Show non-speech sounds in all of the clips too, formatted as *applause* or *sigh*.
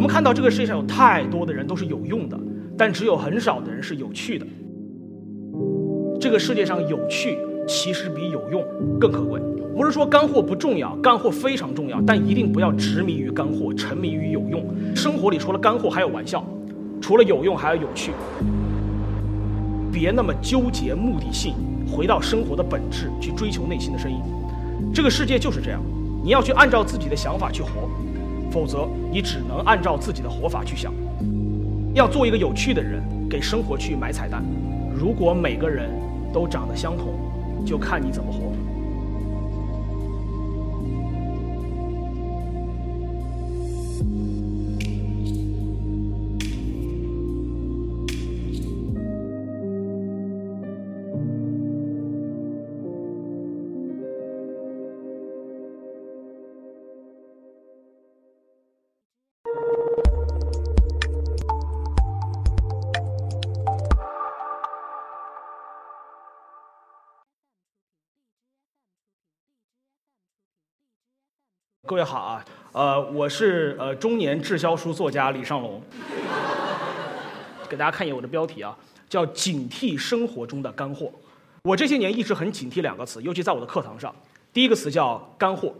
我们看到这个世界上有太多的人都是有用的，但只有很少的人是有趣的。这个世界上有趣其实比有用更可贵。不是说干货不重要，干货非常重要，但一定不要执迷于干货，沉迷于有用。生活里除了干货还有玩笑，除了有用还要有趣。别那么纠结目的性，回到生活的本质，去追求内心的声音。这个世界就是这样，你要去按照自己的想法去活，否则你只能按照自己的活法去想。要做一个有趣的人，给生活去买彩蛋。如果每个人都长得相同，就看你怎么活。各位好啊，呃，我是呃中年滞销书作家李尚龙，给大家看一眼我的标题啊，叫“警惕生活中的干货”。我这些年一直很警惕两个词，尤其在我的课堂上。第一个词叫干货，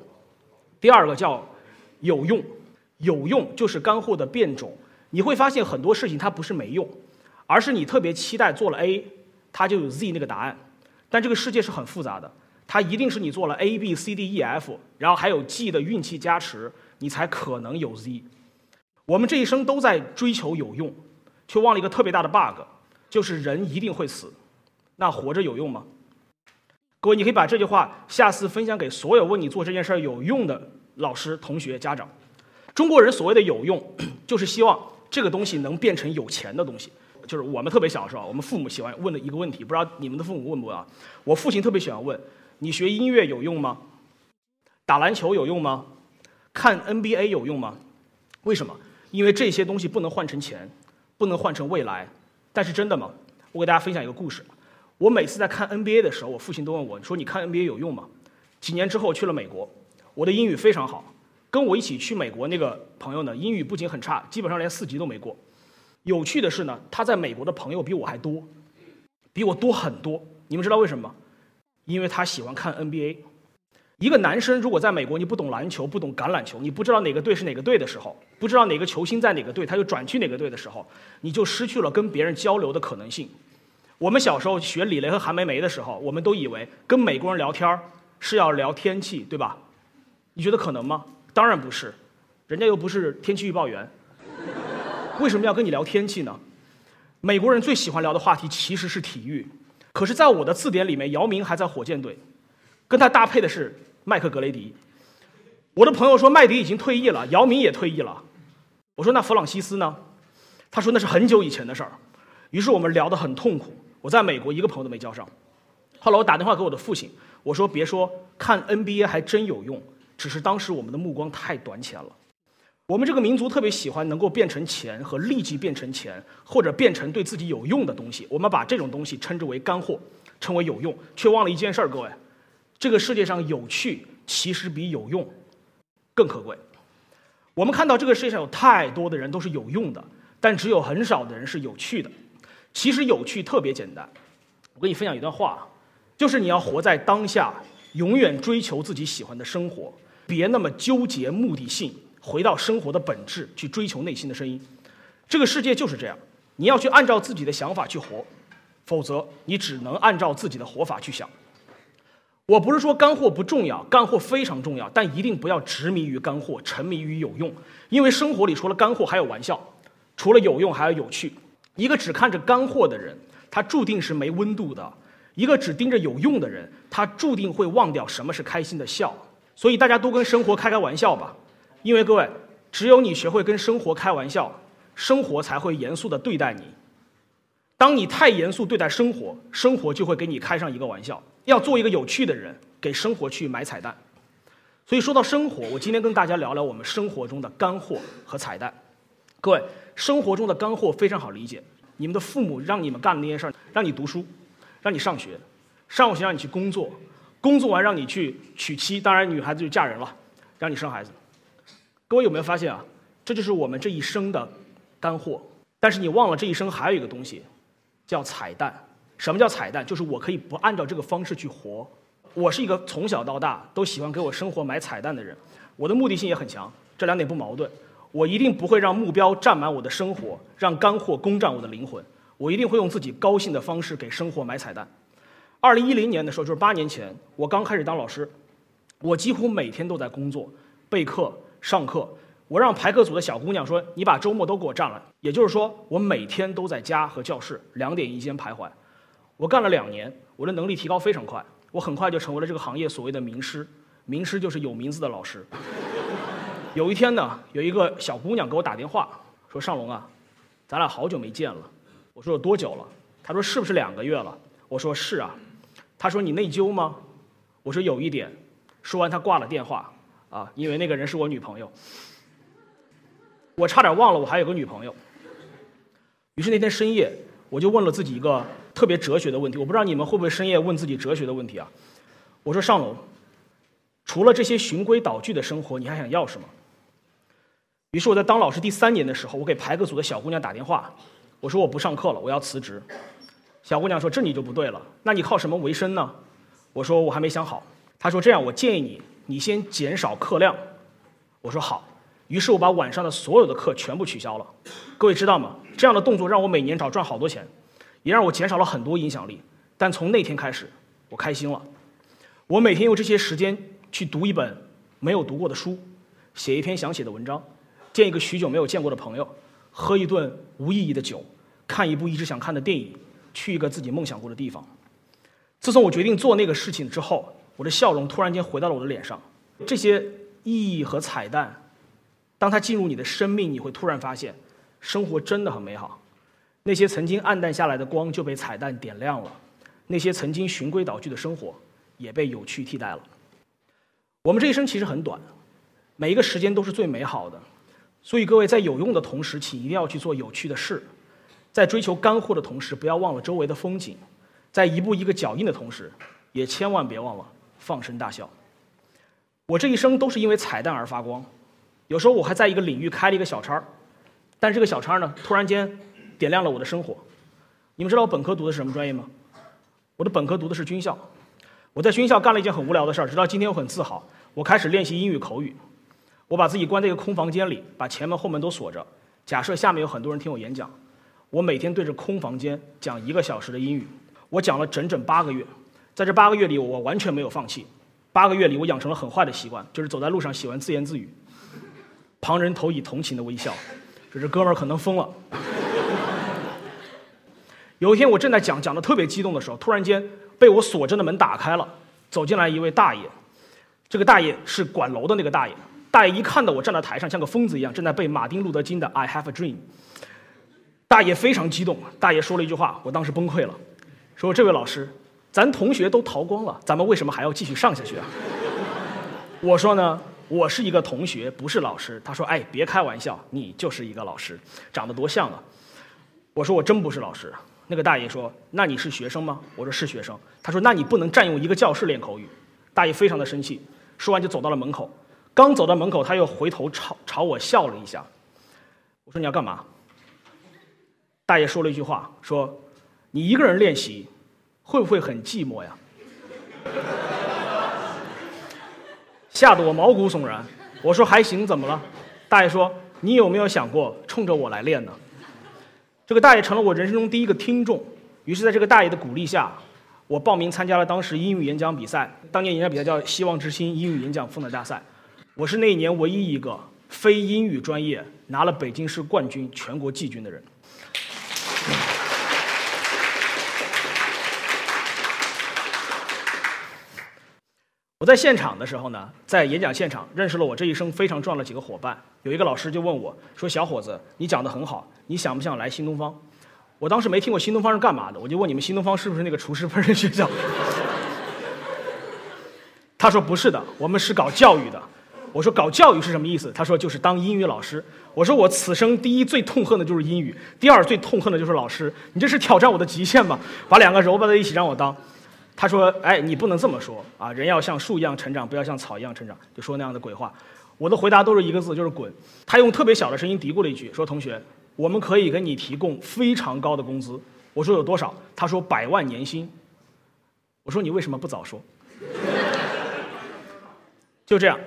第二个叫有用。有用就是干货的变种。你会发现很多事情它不是没用，而是你特别期待做了 A，它就有 Z 那个答案。但这个世界是很复杂的。它一定是你做了 A B C D E F，然后还有 G 的运气加持，你才可能有 Z。我们这一生都在追求有用，却忘了一个特别大的 bug，就是人一定会死。那活着有用吗？各位，你可以把这句话下次分享给所有问你做这件事儿有用的老师、同学、家长。中国人所谓的有用，*clears throat* 就是希望这个东西能变成有钱的东西。就是我们特别小时候，我们父母喜欢问的一个问题，不知道你们的父母问不问啊？我父亲特别喜欢问。你学音乐有用吗？打篮球有用吗？看 NBA 有用吗？为什么？因为这些东西不能换成钱，不能换成未来。但是真的吗？我给大家分享一个故事。我每次在看 NBA 的时候，我父亲都问我说：“你看 NBA 有用吗？”几年之后去了美国，我的英语非常好。跟我一起去美国那个朋友呢，英语不仅很差，基本上连四级都没过。有趣的是呢，他在美国的朋友比我还多，比我多很多。你们知道为什么吗？因为他喜欢看 NBA。一个男生如果在美国你不懂篮球、不懂橄榄球，你不知道哪个队是哪个队的时候，不知道哪个球星在哪个队，他就转去哪个队的时候，你就失去了跟别人交流的可能性。我们小时候学李雷和韩梅梅的时候，我们都以为跟美国人聊天是要聊天气，对吧？你觉得可能吗？当然不是，人家又不是天气预报员。为什么要跟你聊天气呢？美国人最喜欢聊的话题其实是体育。可是，在我的字典里面，姚明还在火箭队，跟他搭配的是麦克格雷迪。我的朋友说麦迪已经退役了，姚明也退役了。我说那弗朗西斯呢？他说那是很久以前的事儿。于是我们聊得很痛苦。我在美国一个朋友都没交上。后来我打电话给我的父亲，我说别说看 NBA 还真有用，只是当时我们的目光太短浅了。我们这个民族特别喜欢能够变成钱和立即变成钱，或者变成对自己有用的东西。我们把这种东西称之为干货，称为有用，却忘了一件事儿。各位，这个世界上有趣其实比有用更可贵。我们看到这个世界上有太多的人都是有用的，但只有很少的人是有趣的。其实有趣特别简单。我跟你分享一段话，就是你要活在当下，永远追求自己喜欢的生活，别那么纠结目的性。回到生活的本质，去追求内心的声音。这个世界就是这样，你要去按照自己的想法去活，否则你只能按照自己的活法去想。我不是说干货不重要，干货非常重要，但一定不要执迷于干货，沉迷于有用。因为生活里除了干货还有玩笑，除了有用还要有趣。一个只看着干货的人，他注定是没温度的；一个只盯着有用的人，他注定会忘掉什么是开心的笑。所以大家都跟生活开开玩笑吧。因为各位，只有你学会跟生活开玩笑，生活才会严肃的对待你。当你太严肃对待生活，生活就会给你开上一个玩笑。要做一个有趣的人，给生活去买彩蛋。所以说到生活，我今天跟大家聊聊我们生活中的干货和彩蛋。各位，生活中的干货非常好理解。你们的父母让你们干的那些事儿，让你读书，让你上学，上学让你去工作，工作完让你去娶妻，当然女孩子就嫁人了，让你生孩子。各位有没有发现啊？这就是我们这一生的干货。但是你忘了这一生还有一个东西，叫彩蛋。什么叫彩蛋？就是我可以不按照这个方式去活。我是一个从小到大都喜欢给我生活买彩蛋的人，我的目的性也很强，这两点不矛盾。我一定不会让目标占满我的生活，让干货攻占我的灵魂。我一定会用自己高兴的方式给生活买彩蛋。二零一零年的时候，就是八年前，我刚开始当老师，我几乎每天都在工作、备课、上课。我让排课组的小姑娘说：“你把周末都给我占了。”也就是说，我每天都在家和教室两点一线徘徊。我干了两年，我的能力提高非常快，我很快就成为了这个行业所谓的名师。名师就是有名字的老师。有一天呢，有一个小姑娘给我打电话说：“尚龙啊，咱俩好久没见了。”我说：“有多久了？”她说：“是不是两个月了？”我说：“是啊。”她说：“你内疚吗？”我说：“有一点。”说完，她挂了电话啊，因为那个人是我女朋友。我差点忘了我还有个女朋友。于是那天深夜，我就问了自己一个特别哲学的问题。我不知道你们会不会深夜问自己哲学的问题啊？我说尚龙，除了这些循规蹈矩的生活，你还想要什么？于是我在当老师第三年的时候，我给排课组的小姑娘打电话，我说我不上课了，我要辞职。小姑娘说这你就不对了，那你靠什么为生呢？我说我还没想好。她说这样，我建议你，你先减少课量。我说好。于是我把晚上的所有的课全部取消了，各位知道吗？这样的动作让我每年少赚好多钱，也让我减少了很多影响力。但从那天开始，我开心了。我每天用这些时间去读一本没有读过的书，写一篇想写的文章，见一个许久没有见过的朋友，喝一顿无意义的酒，看一部一直想看的电影，去一个自己梦想过的地方。自从我决定做那个事情之后，我的笑容突然间回到了我的脸上。这些意义和彩蛋。当它进入你的生命，你会突然发现，生活真的很美好。那些曾经暗淡下来的光就被彩蛋点亮了，那些曾经循规蹈矩的生活也被有趣替代了。我们这一生其实很短，每一个时间都是最美好的。所以各位在有用的同时，请一定要去做有趣的事；在追求干货的同时，不要忘了周围的风景；在一步一个脚印的同时，也千万别忘了放声大笑。我这一生都是因为彩蛋而发光。有时候我还在一个领域开了一个小差但这个小差呢，突然间点亮了我的生活。你们知道我本科读的是什么专业吗？我的本科读的是军校。我在军校干了一件很无聊的事儿，直到今天我很自豪。我开始练习英语口语。我把自己关在一个空房间里，把前门后门都锁着。假设下面有很多人听我演讲，我每天对着空房间讲一个小时的英语。我讲了整整八个月，在这八个月里，我完全没有放弃。八个月里，我养成了很坏的习惯，就是走在路上喜欢自言自语。旁人投以同情的微笑，这这哥们儿可能疯了。有一天我正在讲讲的特别激动的时候，突然间被我锁着的门打开了，走进来一位大爷。这个大爷是管楼的那个大爷。大爷一看到我站在台上，像个疯子一样，正在背马丁路德金的《I Have a Dream》。大爷非常激动，大爷说了一句话，我当时崩溃了，说：“这位老师，咱同学都逃光了，咱们为什么还要继续上下去啊？”我说呢。我是一个同学，不是老师。他说：“哎，别开玩笑，你就是一个老师，长得多像啊！”我说：“我真不是老师。”那个大爷说：“那你是学生吗？”我说：“是学生。”他说：“那你不能占用一个教室练口语。”大爷非常的生气，说完就走到了门口。刚走到门口，他又回头朝朝我笑了一下。我说：“你要干嘛？”大爷说了一句话：“说你一个人练习，会不会很寂寞呀？”吓得我毛骨悚然，我说还行，怎么了？大爷说你有没有想过冲着我来练呢？这个大爷成了我人生中第一个听众。于是，在这个大爷的鼓励下，我报名参加了当时英语演讲比赛。当年演讲比赛叫“希望之星英语演讲风采大赛”，我是那一年唯一一个非英语专业拿了北京市冠军、全国季军的人。我在现场的时候呢，在演讲现场认识了我这一生非常重要的几个伙伴。有一个老师就问我说：“小伙子，你讲的很好，你想不想来新东方？”我当时没听过新东方是干嘛的，我就问你们新东方是不是那个厨师烹饪学校？*laughs* 他说不是的，我们是搞教育的。我说搞教育是什么意思？他说就是当英语老师。我说我此生第一最痛恨的就是英语，第二最痛恨的就是老师。你这是挑战我的极限吗？把两个揉巴在一起让我当。他说：“哎，你不能这么说啊！人要像树一样成长，不要像草一样成长。”就说那样的鬼话。我的回答都是一个字，就是滚。他用特别小的声音嘀咕了一句，说：“同学，我们可以给你提供非常高的工资。”我说：“有多少？”他说：“百万年薪。”我说：“你为什么不早说？” *laughs* 就这样，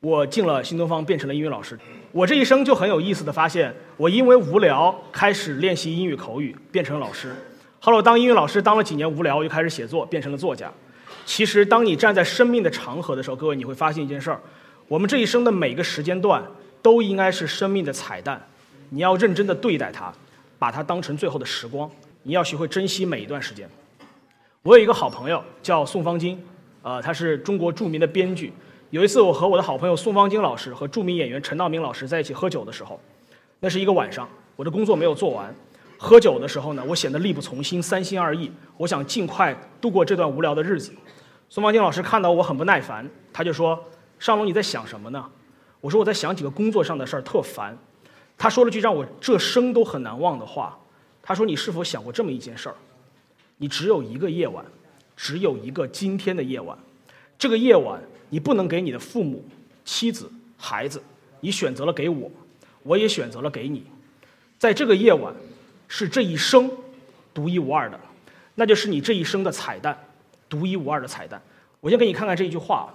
我进了新东方，变成了英语老师。我这一生就很有意思的发现，我因为无聊开始练习英语口语，变成了老师。后来当英语老师当了几年，无聊又开始写作，变成了作家。其实，当你站在生命的长河的时候，各位你会发现一件事儿。我们这一生的每个时间段都应该是生命的彩蛋，你要认真的对待它，把它当成最后的时光。你要学会珍惜每一段时间。我有一个好朋友叫宋方金，呃，他是中国著名的编剧。有一次，我和我的好朋友宋方金老师和著名演员陈道明老师在一起喝酒的时候，那是一个晚上，我的工作没有做完。喝酒的时候呢，我显得力不从心、三心二意，我想尽快度过这段无聊的日子。宋方金老师看到我很不耐烦，他就说。尚龙，你在想什么呢？我说我在想几个工作上的事儿，特烦。他说了句让我这生都很难忘的话。他说：“你是否想过这么一件事儿？你只有一个夜晚，只有一个今天的夜晚。这个夜晚，你不能给你的父母、妻子、孩子，你选择了给我，我也选择了给你。在这个夜晚，是这一生独一无二的，那就是你这一生的彩蛋，独一无二的彩蛋。我先给你看看这一句话。”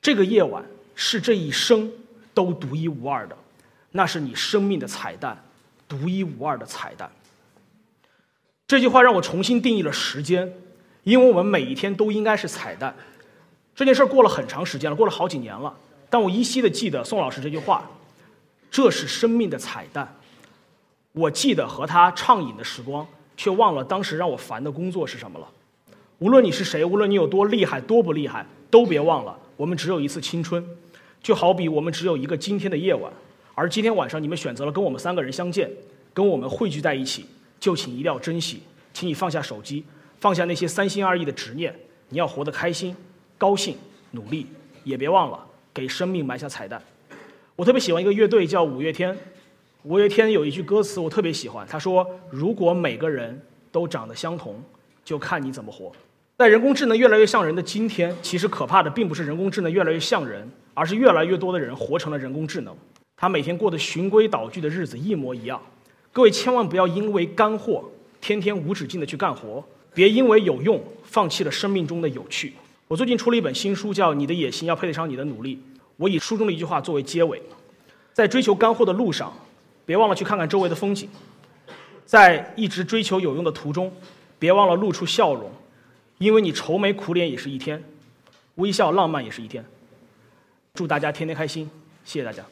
这个夜晚是这一生都独一无二的，那是你生命的彩蛋，独一无二的彩蛋。这句话让我重新定义了时间，因为我们每一天都应该是彩蛋。这件事过了很长时间了，过了好几年了，但我依稀的记得宋老师这句话：“这是生命的彩蛋。”我记得和他畅饮的时光，却忘了当时让我烦的工作是什么了。无论你是谁，无论你有多厉害，多不厉害，都别忘了。我们只有一次青春，就好比我们只有一个今天的夜晚，而今天晚上你们选择了跟我们三个人相见，跟我们汇聚在一起，就请一定要珍惜，请你放下手机，放下那些三心二意的执念，你要活得开心、高兴、努力，也别忘了给生命埋下彩蛋。我特别喜欢一个乐队叫五月天，五月天有一句歌词我特别喜欢，他说：“如果每个人都长得相同，就看你怎么活。”在人工智能越来越像人的今天，其实可怕的并不是人工智能越来越像人，而是越来越多的人活成了人工智能。他每天过的循规蹈矩的日子一模一样。各位千万不要因为干货天天无止境的去干活，别因为有用放弃了生命中的有趣。我最近出了一本新书，叫《你的野心要配得上你的努力》。我以书中的一句话作为结尾：在追求干货的路上，别忘了去看看周围的风景；在一直追求有用的途中，别忘了露出笑容。因为你愁眉苦脸也是一天，微笑浪漫也是一天。祝大家天天开心，谢谢大家。